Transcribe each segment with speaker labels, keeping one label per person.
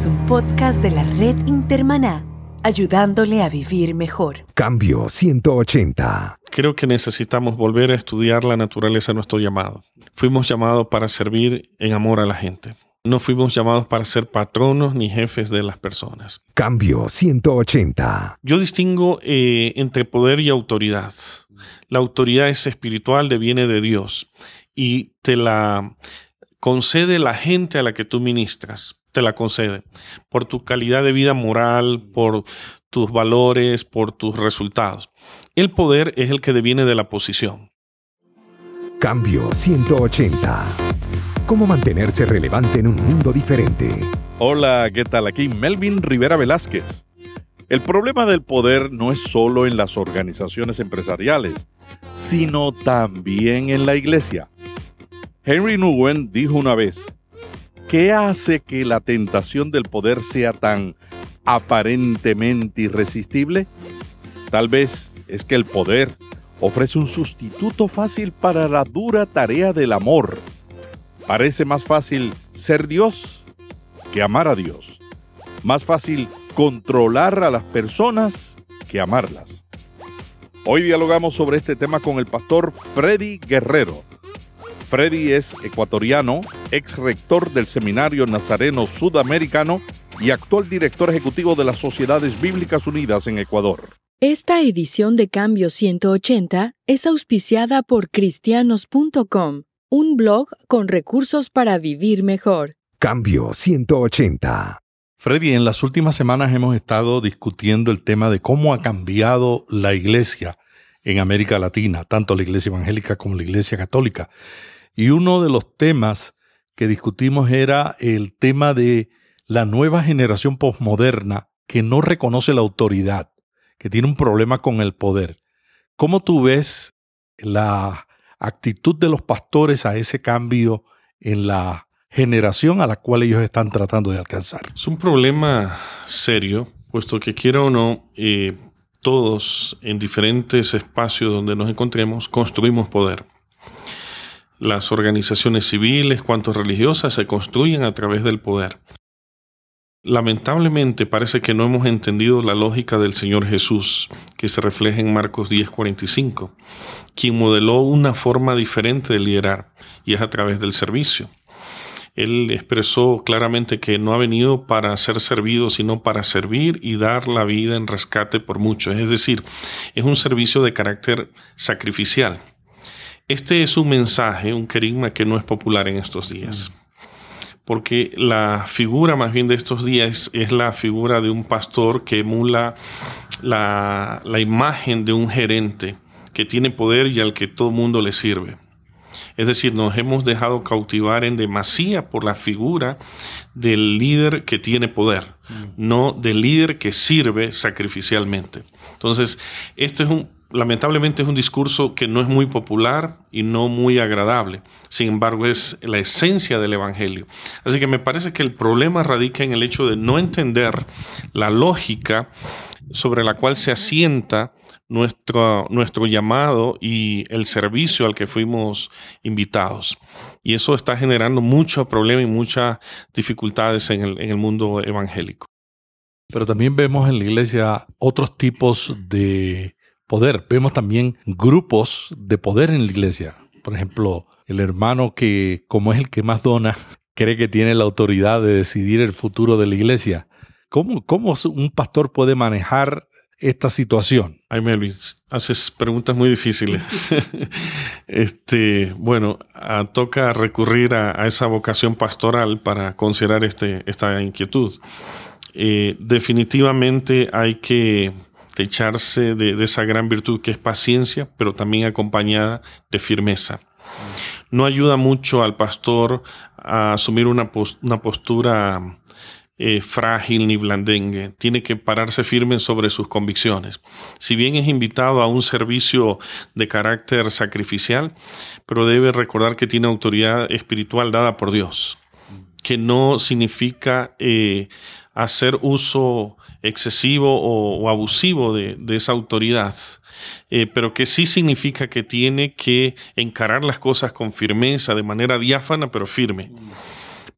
Speaker 1: es un podcast de la red Intermaná, ayudándole a vivir mejor.
Speaker 2: Cambio 180.
Speaker 3: Creo que necesitamos volver a estudiar la naturaleza de nuestro llamado. Fuimos llamados para servir en amor a la gente. No fuimos llamados para ser patronos ni jefes de las personas.
Speaker 2: Cambio 180.
Speaker 3: Yo distingo eh, entre poder y autoridad. La autoridad es espiritual, viene de Dios y te la concede la gente a la que tú ministras. Te la concede por tu calidad de vida moral, por tus valores, por tus resultados. El poder es el que deviene de la posición.
Speaker 2: Cambio 180. ¿Cómo mantenerse relevante en un mundo diferente?
Speaker 4: Hola, ¿qué tal? Aquí Melvin Rivera Velázquez. El problema del poder no es solo en las organizaciones empresariales, sino también en la iglesia. Henry Nguyen dijo una vez, ¿qué hace que la tentación del poder sea tan aparentemente irresistible? Tal vez es que el poder ofrece un sustituto fácil para la dura tarea del amor. Parece más fácil ser Dios que amar a Dios. Más fácil controlar a las personas que amarlas. Hoy dialogamos sobre este tema con el pastor Freddy Guerrero Freddy es ecuatoriano, ex rector del Seminario Nazareno Sudamericano y actual director ejecutivo de las Sociedades Bíblicas Unidas en Ecuador.
Speaker 5: Esta edición de Cambio 180 es auspiciada por cristianos.com, un blog con recursos para vivir mejor.
Speaker 2: Cambio 180.
Speaker 4: Freddy, en las últimas semanas hemos estado discutiendo el tema de cómo ha cambiado la iglesia en América Latina, tanto la iglesia evangélica como la iglesia católica. Y uno de los temas que discutimos era el tema de la nueva generación postmoderna que no reconoce la autoridad, que tiene un problema con el poder. ¿Cómo tú ves la actitud de los pastores a ese cambio en la generación a la cual ellos están tratando de alcanzar?
Speaker 3: Es un problema serio, puesto que quiera o no, eh, todos en diferentes espacios donde nos encontremos construimos poder. Las organizaciones civiles, cuanto religiosas, se construyen a través del poder. Lamentablemente parece que no hemos entendido la lógica del Señor Jesús, que se refleja en Marcos 10:45, quien modeló una forma diferente de liderar, y es a través del servicio. Él expresó claramente que no ha venido para ser servido, sino para servir y dar la vida en rescate por muchos. Es decir, es un servicio de carácter sacrificial. Este es un mensaje, un querigma que no es popular en estos días. Porque la figura más bien de estos días es la figura de un pastor que emula la, la imagen de un gerente que tiene poder y al que todo el mundo le sirve. Es decir, nos hemos dejado cautivar en demasía por la figura del líder que tiene poder, no del líder que sirve sacrificialmente. Entonces, este es un lamentablemente es un discurso que no es muy popular y no muy agradable. Sin embargo, es la esencia del Evangelio. Así que me parece que el problema radica en el hecho de no entender la lógica sobre la cual se asienta nuestro, nuestro llamado y el servicio al que fuimos invitados. Y eso está generando mucho problema y muchas dificultades en el, en el mundo evangélico.
Speaker 4: Pero también vemos en la iglesia otros tipos de poder. Vemos también grupos de poder en la iglesia. Por ejemplo, el hermano que, como es el que más dona, cree que tiene la autoridad de decidir el futuro de la iglesia. ¿Cómo, cómo un pastor puede manejar esta situación?
Speaker 3: Ay, Melvin, haces preguntas muy difíciles. este, bueno, toca recurrir a, esa vocación pastoral para considerar este, esta inquietud. Eh, definitivamente hay que echarse de, esa gran virtud que es paciencia, pero también acompañada de firmeza. No ayuda mucho al pastor a asumir una, postura eh, frágil ni blandengue. Tiene que pararse firme sobre sus convicciones. Si bien es invitado a un servicio de carácter sacrificial, pero debe recordar que tiene autoridad espiritual dada por Dios, que no significa eh, hacer uso excesivo o, abusivo de, esa autoridad, eh, pero que sí significa que tiene que encarar las cosas con firmeza, de manera diáfana pero firme.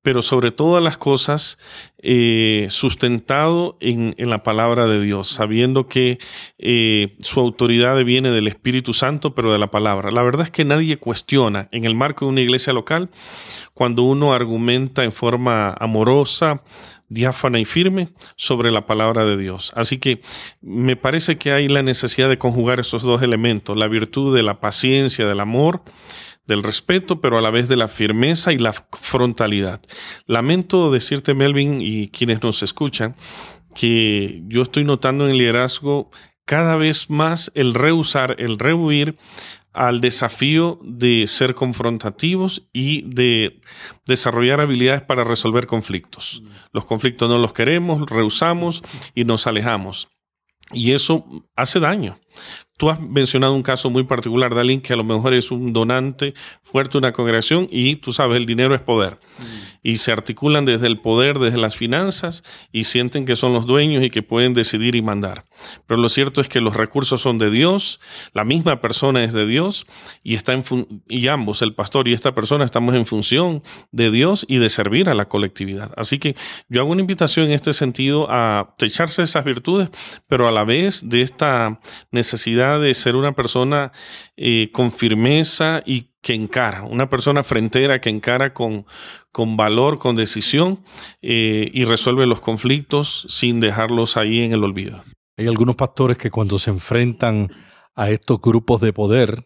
Speaker 3: Pero sobre todas las cosas eh, sustentado en, la palabra de Dios, sabiendo que eh, su autoridad viene del Espíritu Santo, pero de la palabra. La verdad es que nadie cuestiona en el marco de una iglesia local cuando uno argumenta en forma amorosa, diáfana y firme sobre la palabra de Dios. Así que me parece que hay la necesidad de conjugar esos dos elementos, la virtud de la paciencia, del amor, del respeto, pero a la vez de la firmeza y la frontalidad. Lamento decirte, Melvin, y quienes nos escuchan, que yo estoy notando en el liderazgo cada vez más el rehusar, el rehuir al desafío de ser confrontativos y de desarrollar habilidades para resolver conflictos. Los conflictos no los queremos, rehusamos y nos alejamos. Y eso hace daño. Tú has mencionado un caso muy particular de que a lo mejor es un donante fuerte una congregación y tú sabes, el dinero es poder. Mm y se articulan desde el poder, desde las finanzas y sienten que son los dueños y que pueden decidir y mandar. Pero lo cierto es que los recursos son de Dios, la misma persona es de Dios y está en y ambos, el pastor y esta persona estamos en función de Dios y de servir a la colectividad. Así que yo hago una invitación en este sentido a echarse esas virtudes, pero a la vez de esta necesidad de ser una persona eh, con firmeza y que encara, una persona frentera que encara con, con valor, con decisión eh, y resuelve los conflictos sin dejarlos ahí en el olvido.
Speaker 6: Hay algunos pastores que cuando se enfrentan a estos grupos de poder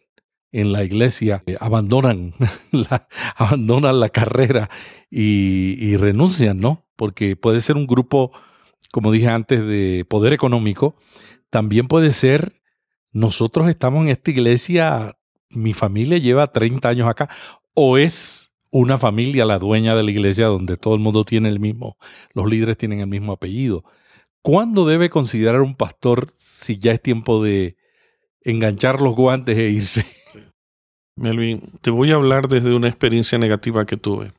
Speaker 6: en la iglesia eh, abandonan, la, abandonan la carrera y, y renuncian, ¿no? Porque puede ser un grupo, como dije antes, de poder económico. También puede ser, nosotros estamos en esta iglesia mi familia lleva 30 años acá, o es una familia la dueña de la iglesia donde todo el mundo tiene el mismo, los líderes tienen el mismo apellido. ¿Cuándo debe considerar un pastor si ya es tiempo de enganchar los guantes e irse?
Speaker 3: Melvin, te voy a hablar desde una experiencia negativa que tuve.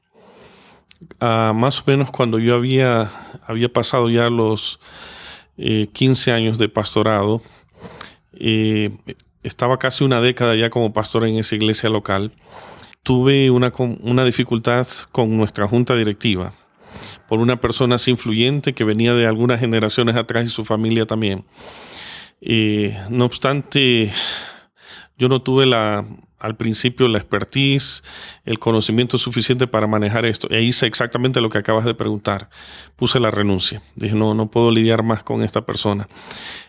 Speaker 3: Ah, más o menos cuando yo había, había pasado ya los 15 eh, años de pastorado, eh, estaba casi una década ya como pastor en esa iglesia local, tuve una, una dificultad con nuestra junta directiva por una persona así influyente que venía de algunas generaciones atrás y su familia también. Eh, no obstante, yo no tuve la, al principio la expertise, el conocimiento suficiente para manejar esto. E hice exactamente lo que acabas de preguntar. Puse la renuncia. Dije, no, no puedo lidiar más con esta persona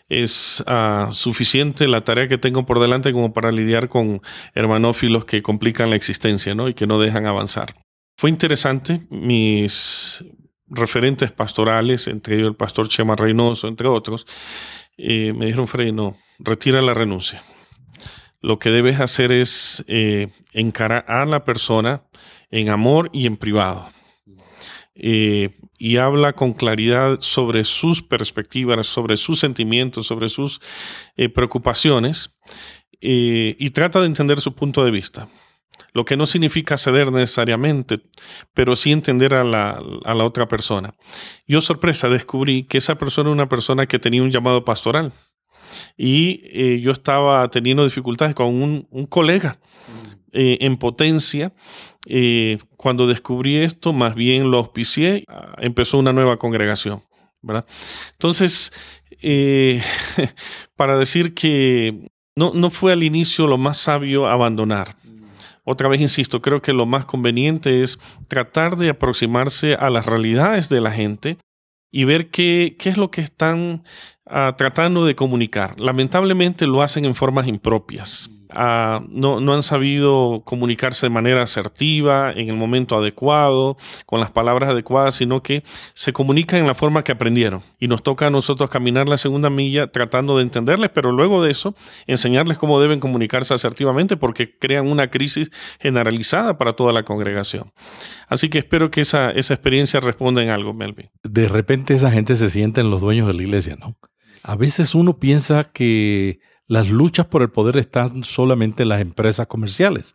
Speaker 3: es ah, suficiente la tarea que tengo por delante como para lidiar con hermanófilos que complican la existencia ¿no? y que no dejan avanzar. Fue interesante, mis referentes pastorales, entre ellos el pastor Chema Reynoso, entre otros, eh, me dijeron, Frey, no, retira la renuncia. Lo que debes hacer es eh, encarar a la persona en amor y en privado. Eh, y habla con claridad sobre sus perspectivas, sobre sus sentimientos, sobre sus eh, preocupaciones y trata de entender su punto de vista. Lo que no significa ceder necesariamente, pero sí entender a la, a la otra persona. Yo, sorpresa, descubrí que esa persona era una persona que tenía un llamado pastoral. Y yo estaba teniendo dificultades con un, un colega en potencia eh, cuando descubrí esto, más bien lo auspicié, ah, empezó una nueva congregación. ¿verdad? Entonces, eh, para decir que no, no fue al inicio lo más sabio abandonar. Otra vez insisto, creo que lo más conveniente es tratar de aproximarse a las realidades de la gente y ver qué, qué es lo que están ah, tratando de comunicar. Lamentablemente lo hacen en formas impropias. Ah, no, han sabido comunicarse de manera asertiva, en el momento adecuado, con las palabras adecuadas, sino que se comunican en la forma que aprendieron. Y nos toca a nosotros caminar la segunda milla tratando de entenderles, pero luego de eso, enseñarles cómo deben comunicarse asertivamente porque crean una crisis generalizada para toda la congregación. Así que espero que esa, esa experiencia responda en algo, Melvin.
Speaker 6: De repente esa gente se siente en los dueños de la iglesia, ¿no? A veces uno piensa que las luchas por el poder están solamente en las empresas comerciales.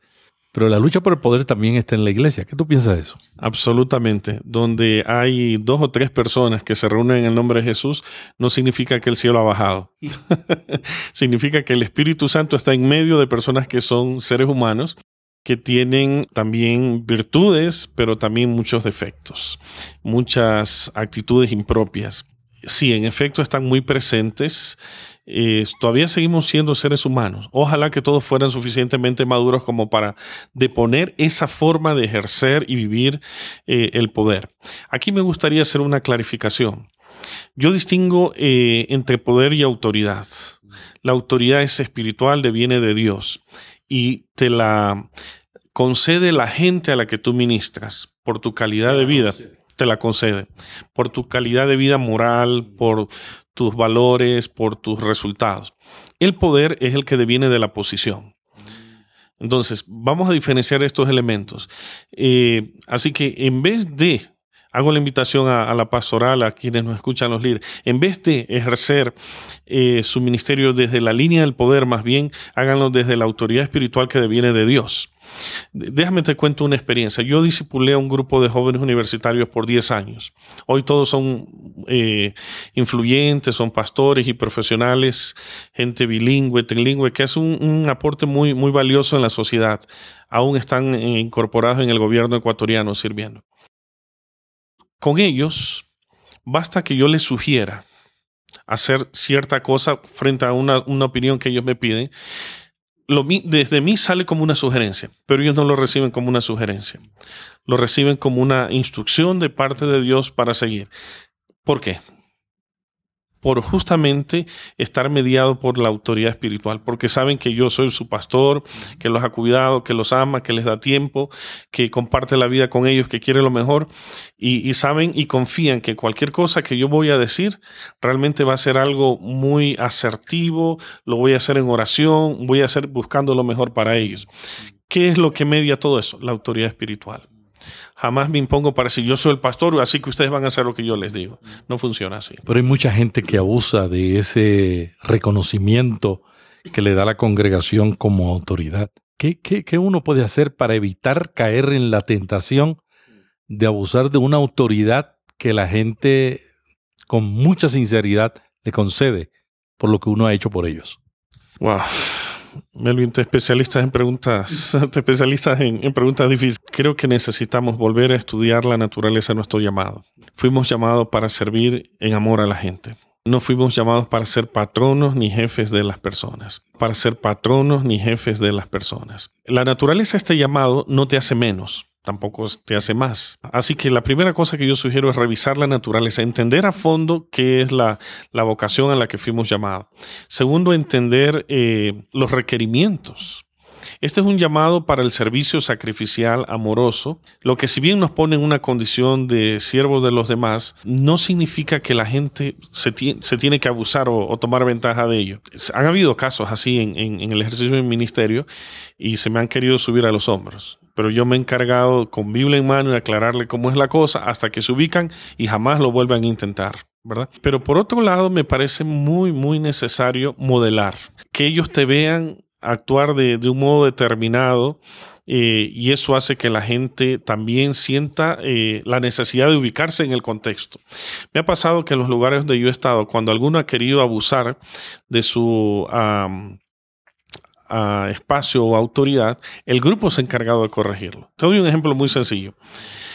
Speaker 6: Pero la lucha por el poder también está en la iglesia. ¿Qué tú piensas de eso?
Speaker 3: Absolutamente. Donde hay dos o tres personas que se reúnen en el nombre de Jesús, no significa que el cielo ha bajado. significa que el Espíritu Santo está en medio de personas que son seres humanos que tienen también virtudes, pero también muchos defectos, muchas actitudes impropias. Sí, en efecto están muy presentes. Eh, todavía seguimos siendo seres humanos. Ojalá que todos fueran suficientemente maduros como para deponer esa forma de ejercer y vivir eh, el poder. Aquí me gustaría hacer una clarificación. Yo distingo eh, entre poder y autoridad. La autoridad es espiritual, viene de Dios y te la concede la gente a la que tú ministras por tu calidad de vida. Te la concede por tu calidad de vida moral, por tus valores, por tus resultados. El poder es el que deviene de la posición. Entonces, vamos a diferenciar estos elementos. Eh, así que en vez de hago la invitación a, la pastoral, a quienes nos escuchan los líderes, en vez de ejercer eh, su ministerio desde la línea del poder, más bien háganlo desde la autoridad espiritual que deviene de Dios. Déjame te cuento una experiencia. Yo disipulé a un grupo de jóvenes universitarios por 10 años. Hoy todos son eh, influyentes, son pastores y profesionales, gente bilingüe, trilingüe, que un, un, aporte muy, muy valioso en la sociedad. Aún están eh, incorporados en el gobierno ecuatoriano sirviendo con ellos, basta que yo les sugiera hacer cierta cosa frente a una, opinión que ellos me piden. Lo, desde mí sale como una sugerencia, pero ellos no lo reciben como una sugerencia. Lo reciben como una instrucción de parte de Dios para seguir. ¿Por qué? Por justamente estar mediado por la autoridad espiritual, porque saben que yo soy su pastor, que los ha cuidado, que los ama, que les da tiempo, que comparte la vida con ellos, que quiere lo mejor, y, saben y confían que cualquier cosa que yo voy a decir realmente va a ser algo muy asertivo, lo voy a hacer en oración, voy a hacer buscando lo mejor para ellos. ¿Qué es lo que media todo eso? La autoridad espiritual. Jamás me impongo para si yo soy el pastor, así que ustedes van a hacer lo que yo les digo. No funciona así.
Speaker 4: Pero hay mucha gente que abusa de ese reconocimiento que le da la congregación como autoridad. ¿Qué, qué, uno puede hacer para evitar caer en la tentación de abusar de una autoridad que la gente con mucha sinceridad le concede por lo que uno ha hecho por ellos?
Speaker 3: Wow. Melvin, te especialistas en preguntas, te especialistas en, preguntas difíciles. Creo que necesitamos volver a estudiar la naturaleza de nuestro llamado. Fuimos llamados para servir en amor a la gente. No fuimos llamados para ser patronos ni jefes de las personas, para ser patronos ni jefes de las personas. La naturaleza de este llamado no te hace menos, tampoco te hace más. Así que la primera cosa que yo sugiero es revisar la naturaleza, entender a fondo qué es la, vocación a la que fuimos llamados. Segundo, entender eh, los requerimientos. Este es un llamado para el servicio sacrificial amoroso, lo que si bien nos pone en una condición de siervos de los demás, no significa que la gente se, tiene que abusar o, tomar ventaja de ello. Han habido casos así en, en el ejercicio del ministerio y se me han querido subir a los hombros pero yo me he encargado con Biblia en mano de aclararle cómo es la cosa hasta que se ubican y jamás lo vuelvan a intentar. ¿verdad? Pero por otro lado, me parece muy, muy necesario modelar, que ellos te vean actuar de, un modo determinado eh, y eso hace que la gente también sienta eh, la necesidad de ubicarse en el contexto. Me ha pasado que en los lugares donde yo he estado, cuando alguno ha querido abusar de su espacio o autoridad, el grupo ha encargado de corregirlo. Te doy un ejemplo muy sencillo.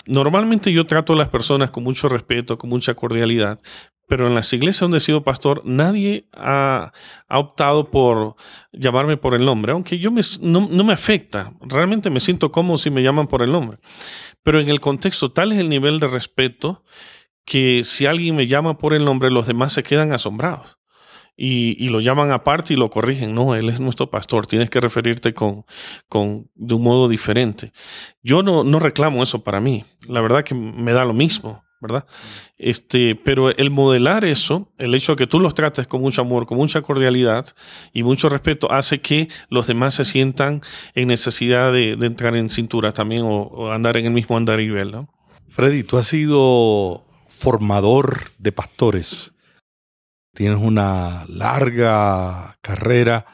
Speaker 3: Normalmente yo trato a las personas con mucho respeto, con mucha cordialidad, pero en las iglesias donde he sido pastor, nadie ha, optado por llamarme por el nombre, aunque yo no, no, me afecta, realmente me siento cómodo si me llaman por el nombre. Pero en el contexto, tal es el nivel de respeto que si alguien me llama por el nombre, los demás se quedan asombrados y, lo llaman aparte y lo corrigen. No, él es nuestro pastor, tienes que referirte con, con, de un modo diferente. Yo no, no reclamo eso para mí, la verdad que me da lo mismo. ¿verdad? Este, pero el modelar eso, el hecho de que tú los trates con mucho amor, con mucha cordialidad y mucho respeto, hace que los demás se sientan en necesidad de, entrar en cintura también o, andar en el mismo andar nivel, ¿no?
Speaker 4: Freddy, tú has sido formador de pastores tienes una larga carrera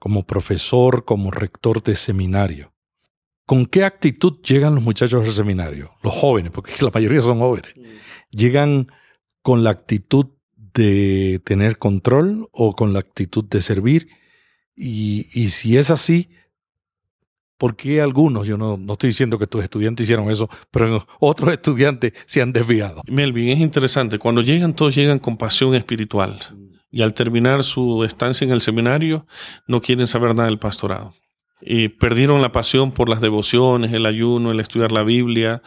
Speaker 4: como profesor, como rector de seminario. ¿Con qué actitud llegan los muchachos al seminario? Los jóvenes, porque la mayoría son jóvenes. ¿Llegan con la actitud de tener control o con la actitud de servir? Y, y si es así, ¿Por qué algunos, yo no, no estoy diciendo que tus estudiantes hicieron eso, pero otros estudiantes se han desviado?
Speaker 3: Melvin, es interesante. Cuando llegan, todos llegan con pasión espiritual. Y al terminar su estancia en el seminario, no quieren saber nada del pastorado. Y perdieron la pasión por las devociones, el ayuno, el estudiar la Biblia.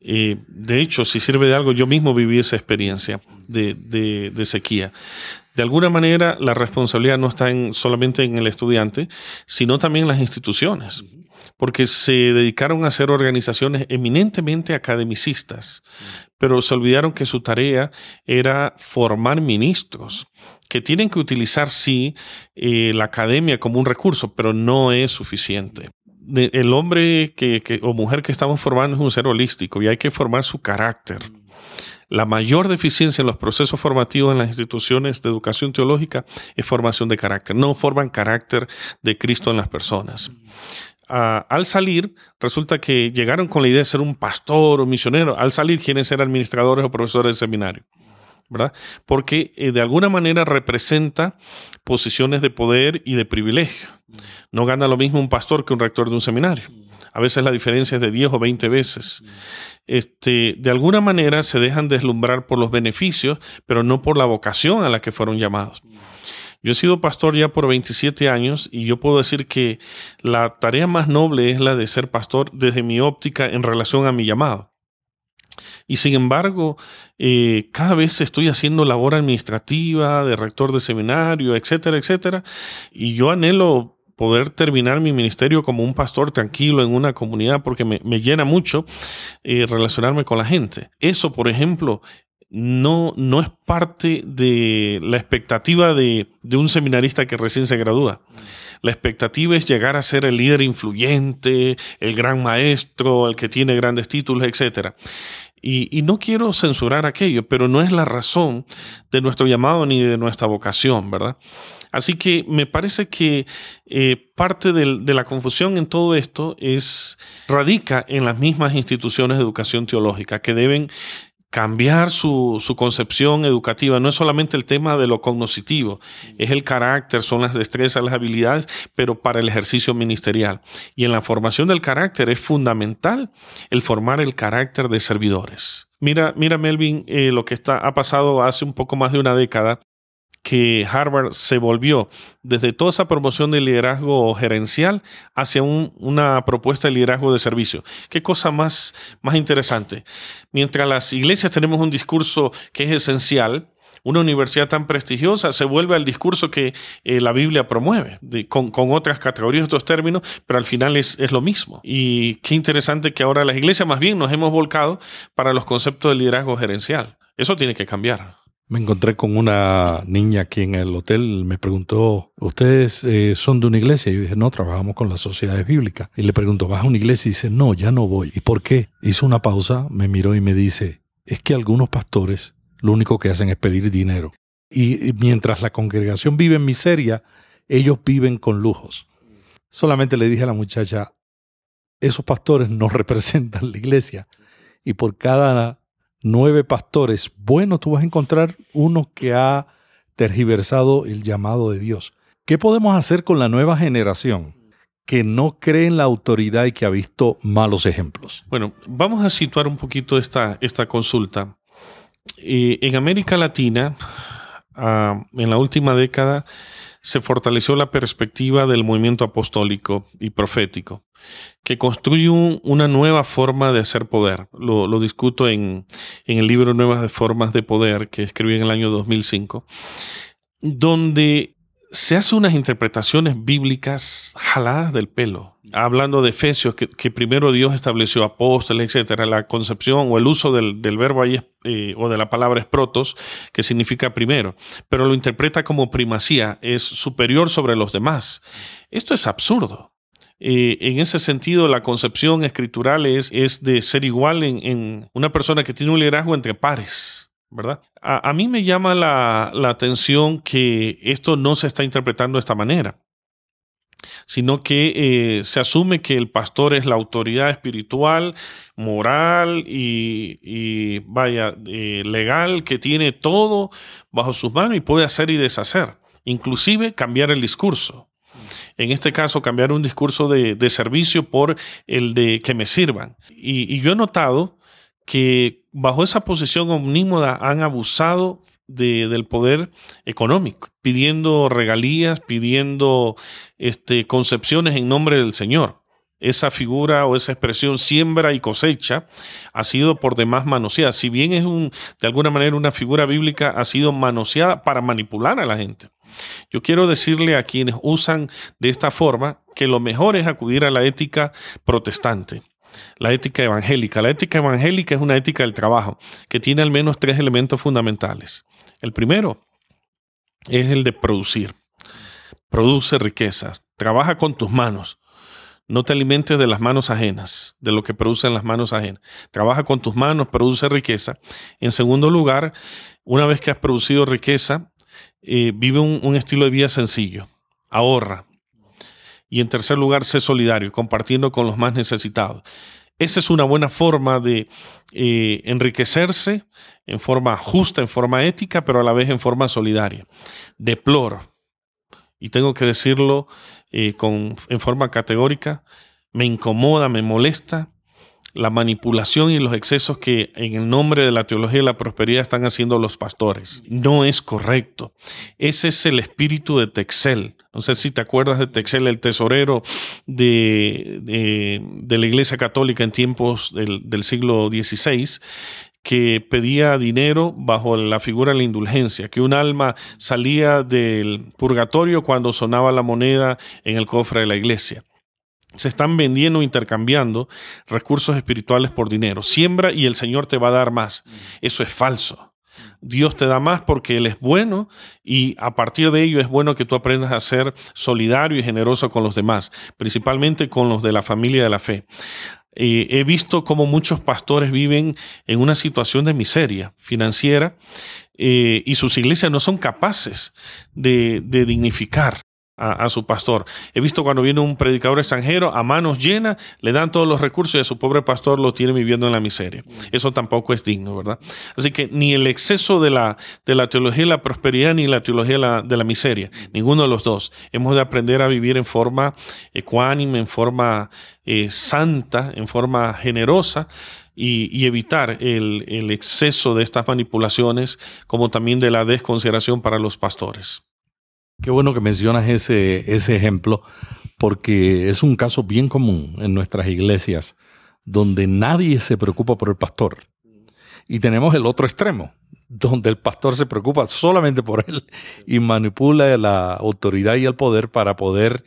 Speaker 3: De hecho, si sirve de algo, yo mismo viví esa experiencia de, de sequía. De alguna manera, la responsabilidad no está en, solamente en el estudiante, sino también en las instituciones porque se dedicaron a ser organizaciones eminentemente academicistas, pero se olvidaron que su tarea era formar ministros que tienen que utilizar, sí, eh, la academia como un recurso, pero no es suficiente. el hombre que, o mujer que estamos formando es un ser holístico y hay que formar su carácter. La mayor deficiencia en los procesos formativos en las instituciones de educación teológica es formación de carácter. No forman carácter de Cristo en las personas al salir, resulta que llegaron con la idea de ser un pastor o misionero. Al salir quieren ser administradores o profesores de seminario. ¿verdad? Porque eh, de alguna manera representa posiciones de poder y de privilegio. No gana lo mismo un pastor que un rector de un seminario. A veces la diferencia es de 10 o 20 veces. Este, de alguna manera se dejan deslumbrar por los beneficios, pero no por la vocación a la que fueron llamados. Yo he sido pastor ya por 27 años y yo puedo decir que la tarea más noble es la de ser pastor desde mi óptica en relación a mi llamado. Y sin embargo, eh, cada vez estoy haciendo labor administrativa, de rector de seminario, etcétera, etcétera. Y yo anhelo poder terminar mi ministerio como un pastor tranquilo en una comunidad porque me, llena mucho eh, relacionarme con la gente. Eso, por ejemplo, no, no es parte de la expectativa de, un seminarista que recién se gradúa. La expectativa es llegar a ser el líder influyente, el gran maestro, el que tiene grandes títulos, etc. Y, no quiero censurar aquello, pero no es la razón de nuestro llamado ni de nuestra vocación, ¿verdad? Así que me parece que eh, parte de la confusión en todo esto es radica en las mismas instituciones de educación teológica que deben cambiar su, concepción educativa. No es solamente el tema de lo cognitivo, es el carácter, son las destrezas, las habilidades, pero para el ejercicio ministerial. Y en la formación del carácter es fundamental el formar el carácter de servidores. Mira, mira Melvin, eh, lo que está, ha pasado hace un poco más de una década que Harvard se volvió desde toda esa promoción de liderazgo gerencial hacia una propuesta de liderazgo de servicio. Qué cosa más, más interesante. Mientras las iglesias tenemos un discurso que es esencial, una universidad tan prestigiosa se vuelve al discurso que eh, la Biblia promueve, con, otras categorías, otros términos, pero al final es, es, lo mismo. Y qué interesante que ahora las iglesias más bien nos hemos volcado para los conceptos de liderazgo gerencial. Eso tiene que cambiar.
Speaker 4: Me encontré con una niña aquí en el hotel, me preguntó, ¿ustedes eh, son de una iglesia? Yo dije, no, trabajamos con las sociedades bíblicas. Y le pregunto, ¿vas a una iglesia? Y dice, no, ya no voy. ¿Y por qué? Hizo una pausa, me miró y me dice, es que algunos pastores lo único que hacen es pedir dinero. Y mientras la congregación vive en miseria, ellos viven con lujos. Solamente le dije a la muchacha, esos pastores no representan la iglesia. Y por cada nueve pastores, bueno, tú vas a encontrar uno que ha tergiversado el llamado de Dios. ¿Qué podemos hacer con la nueva generación que no cree en la autoridad y que ha visto malos ejemplos?
Speaker 3: Bueno, vamos a situar un poquito esta, esta consulta. Eh, en América Latina, ah, en la última década, se fortaleció la perspectiva del movimiento apostólico y profético, que construye una nueva forma de hacer poder. Lo, discuto en, en, el libro Nuevas Formas de Poder, que escribí en el año 2005, donde se hacen unas interpretaciones bíblicas jaladas del pelo hablando de Efesios, que, primero Dios estableció apóstoles, etcétera, la concepción o el uso del, verbo ahí eh, o de la palabra es protos, que significa primero, pero lo interpreta como primacía, es superior sobre los demás. Esto es absurdo. Eh, en ese sentido, la concepción escritural es, es de ser igual en, una persona que tiene un liderazgo entre pares. ¿verdad? A, mí me llama la, la atención que esto no se está interpretando de esta manera sino que eh, se asume que el pastor es la autoridad espiritual, moral y, vaya, eh, legal, que tiene todo bajo sus manos y puede hacer y deshacer, inclusive cambiar el discurso. En este caso, cambiar un discurso de, servicio por el de que me sirvan. Y, yo he notado que bajo esa posición omnímoda han abusado del poder económico, pidiendo regalías, pidiendo este, concepciones en nombre del Señor esa figura o esa expresión siembra y cosecha ha sido por demás manoseada. Si bien es un, de alguna manera una figura bíblica, ha sido manoseada para manipular a la gente. Yo quiero decirle a quienes usan de esta forma que lo mejor es acudir a la ética protestante, la ética evangélica. La ética evangélica es una ética del trabajo que tiene al menos tres elementos fundamentales. El primero es el de producir. Produce riquezas, trabaja con tus manos no te alimentes de las manos ajenas, de lo que producen las manos ajenas. Trabaja con tus manos, produce riqueza. En segundo lugar, una vez que has producido riqueza, eh, vive un, estilo de vida sencillo. Ahorra. Y en tercer lugar, sé solidario, compartiendo con los más necesitados. Esa es una buena forma de eh, enriquecerse en forma justa, en forma ética, pero a la vez en forma solidaria. Deploro y tengo que decirlo eh, con, en forma categórica, me incomoda, me molesta la manipulación y los excesos que en el nombre de la teología de la prosperidad están haciendo los pastores. No es correcto. Ese es el espíritu de Texel. No sé si te acuerdas de Texel, el tesorero de, de, la Iglesia Católica en tiempos del, del siglo XVI, que pedía dinero bajo la figura de la indulgencia, que un alma salía del purgatorio cuando sonaba la moneda en el cofre de la iglesia. Se están vendiendo, intercambiando recursos espirituales por dinero. Siembra y el Señor te va a dar más. Eso es falso. Dios te da más porque Él es bueno y a partir de ello es bueno que tú aprendas a ser solidario y generoso con los demás, principalmente con los de la familia de la fe. Eh, he visto cómo muchos pastores viven en una situación de miseria financiera eh, y sus iglesias no son capaces de dignificar a, su pastor. He visto cuando viene un predicador extranjero a manos llenas, le dan todos los recursos y a su pobre pastor lo tiene viviendo en la miseria. Eso tampoco es digno, ¿verdad? Así que ni el exceso de la, de la teología de la prosperidad ni la teología de la, de la miseria, ninguno de los dos. Hemos de aprender a vivir en forma ecuánime, en forma eh, santa, en forma generosa. Y, y, evitar el, el, exceso de estas manipulaciones, como también de la desconsideración para los pastores.
Speaker 4: Qué bueno que mencionas ese, ese ejemplo, porque es un caso bien común en nuestras iglesias, donde nadie se preocupa por el pastor. Y tenemos el otro extremo, donde el pastor se preocupa solamente por él y manipula la autoridad y el poder para poder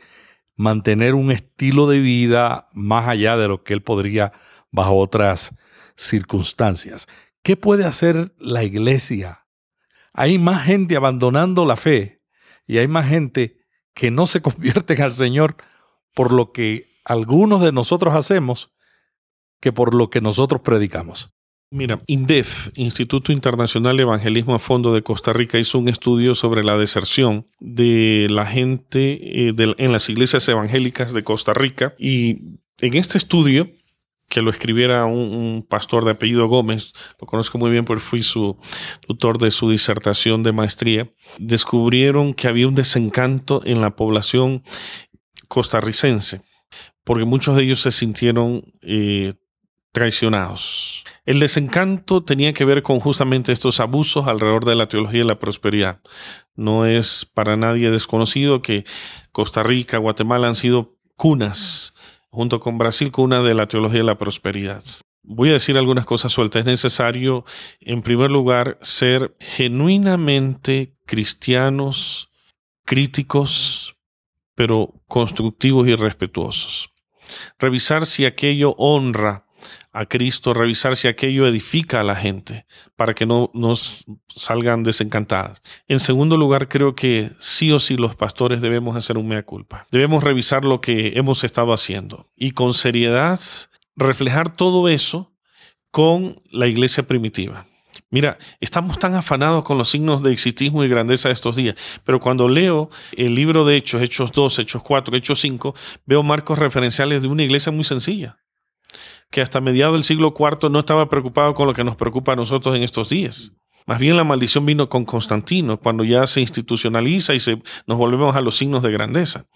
Speaker 4: mantener un estilo de vida más allá de lo que él podría bajo otras circunstancias. ¿Qué puede hacer la iglesia? Hay más gente abandonando la fe y hay más gente que no se convierten al Señor por lo que algunos de nosotros hacemos que por lo que nosotros predicamos.
Speaker 3: Mira, INDEF, Instituto Internacional de Evangelismo a Fondo de Costa Rica, hizo un estudio sobre la deserción de la gente eh, en las iglesias evangélicas de Costa Rica y en este estudio que lo escribiera un, pastor de apellido Gómez, lo conozco muy bien porque fui su tutor de su disertación de maestría, descubrieron que había un desencanto en la población costarricense, porque muchos de ellos se sintieron eh, traicionados. El desencanto tenía que ver con justamente estos abusos alrededor de la teología de la prosperidad. No es para nadie desconocido que Costa Rica, Guatemala han sido cunas junto con Brasil, una de la teología de la prosperidad. Voy a decir algunas cosas sueltas. Es necesario, en primer lugar, ser genuinamente cristianos, críticos, pero constructivos y respetuosos. Revisar si aquello honra a Cristo, revisar si aquello edifica a la gente para que no nos salgan desencantadas. En segundo lugar, creo que sí o sí los pastores debemos hacer un mea culpa. Debemos revisar lo que hemos estado haciendo y con seriedad reflejar todo eso con la iglesia primitiva. Mira, estamos tan afanados con los signos de exitismo y grandeza de estos días, pero cuando leo el libro de Hechos, Hechos 2, Hechos 4, Hechos 5, veo marcos referenciales de una iglesia muy sencilla que hasta mediados del siglo IV no estaba preocupado con lo que nos preocupa a nosotros en estos días. Más bien la maldición vino con Constantino, cuando ya se institucionaliza y se, nos volvemos a los signos de grandeza.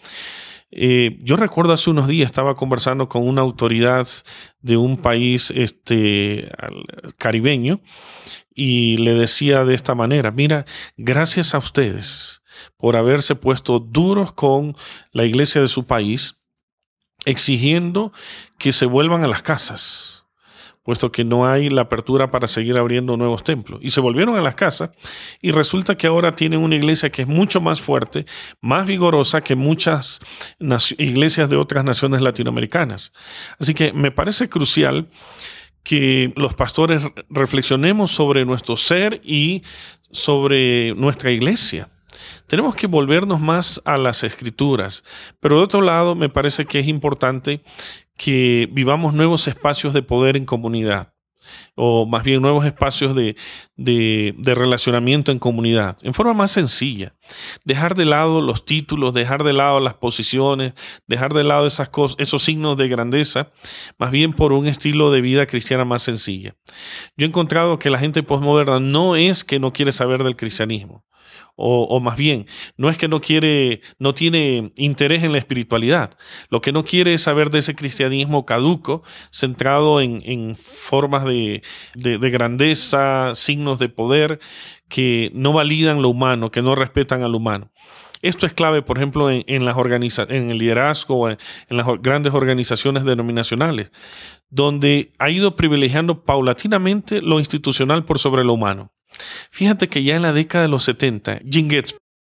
Speaker 3: Eh, yo recuerdo hace unos días estaba conversando con una autoridad de un país este, caribeño y le decía de esta manera, mira, gracias a ustedes por haberse puesto duros con la iglesia de su país, exigiendo que se vuelvan a las casas puesto que no hay la apertura para seguir abriendo nuevos templos. Y se volvieron a las casas y resulta que ahora tienen una iglesia que es mucho más fuerte, más vigorosa que muchas iglesias de otras naciones latinoamericanas. Así que me parece crucial que los pastores reflexionemos sobre nuestro ser y sobre nuestra iglesia. Tenemos que volvernos más a las escrituras, pero de otro lado me parece que es importante que vivamos nuevos espacios de poder en comunidad o más bien nuevos espacios de, de, relacionamiento en comunidad, en forma más sencilla. Dejar de lado los títulos, dejar de lado las posiciones, dejar de lado esas cosas, esos signos de grandeza, más bien por un estilo de vida cristiana más sencilla. Yo he encontrado que la gente postmoderna no es que no quiere saber del cristianismo, o, más bien, no es que no quiere, no tiene interés en la espiritualidad. Lo que no quiere es saber de ese cristianismo caduco, centrado en, formas de, grandeza, signos de poder, que no validan lo humano, que no respetan al humano. Esto es clave, por ejemplo, en, las en el liderazgo, en, en las grandes organizaciones denominacionales, donde ha ido privilegiando paulatinamente lo institucional por sobre lo humano. Fíjate que ya en la década de los 70, Jim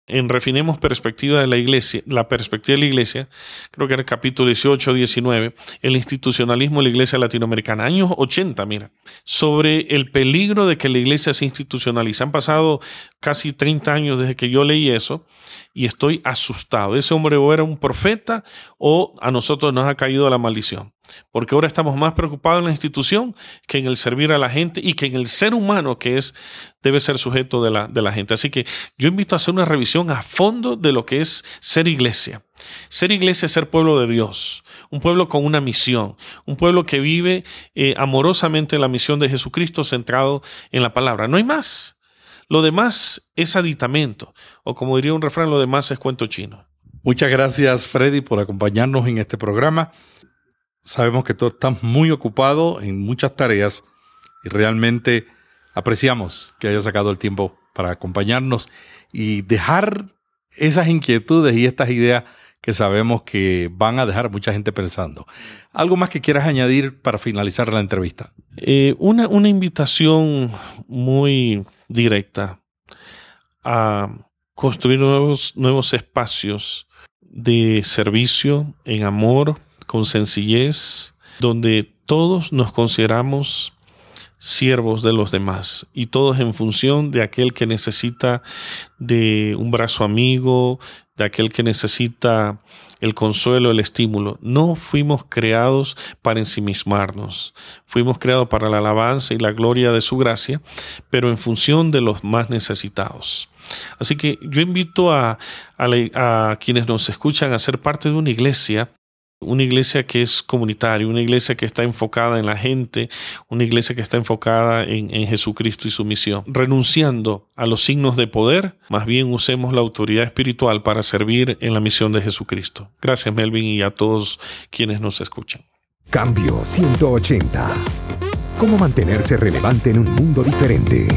Speaker 3: en Refinemos Perspectiva de la Iglesia, la perspectiva de la Iglesia, creo que era el capítulo 18 o 19, el institucionalismo de la Iglesia Latinoamericana, años 80, mira, sobre el peligro de que la Iglesia se institucionalice. Han pasado casi 30 años desde que yo leí eso y estoy asustado. Ese hombre o era un profeta o a nosotros nos ha caído la maldición. Porque ahora estamos más preocupados en la institución que en el servir a la gente y que en el ser humano que es, debe ser sujeto de la, de la gente. Así que yo invito a hacer una revisión a fondo de lo que es ser iglesia. Ser iglesia es ser pueblo de Dios, un pueblo con una misión, un pueblo que vive eh, amorosamente la misión de Jesucristo centrado en la palabra. No hay más. Lo demás es aditamento, o como diría un refrán, lo demás es cuento chino.
Speaker 4: Muchas gracias, Freddy, por acompañarnos en este programa. Sabemos que tú estás muy ocupado en muchas tareas y realmente apreciamos que hayas sacado el tiempo para acompañarnos y dejar esas inquietudes y estas ideas que sabemos que van a dejar a mucha gente pensando. ¿Algo más que quieras añadir para finalizar la entrevista?
Speaker 3: Eh, una, una invitación muy directa a construir nuevos, nuevos espacios de servicio en amor, con sencillez, donde todos nos consideramos siervos de los demás y todos en función de aquel que necesita de un brazo amigo, de aquel que necesita el consuelo, el estímulo. No fuimos creados para ensimismarnos, fuimos creados para la alabanza y la gloria de su gracia, pero en función de los más necesitados. Así que yo invito a, a quienes nos escuchan a ser parte de una iglesia una iglesia que es comunitaria, una iglesia que está enfocada en la gente, una iglesia que está enfocada en, Jesucristo y su misión. Renunciando a los signos de poder, más bien usemos la autoridad espiritual para servir en la misión de Jesucristo. Gracias Melvin y a todos quienes nos escuchan.
Speaker 2: Cambio 180. ¿Cómo mantenerse relevante en un mundo diferente?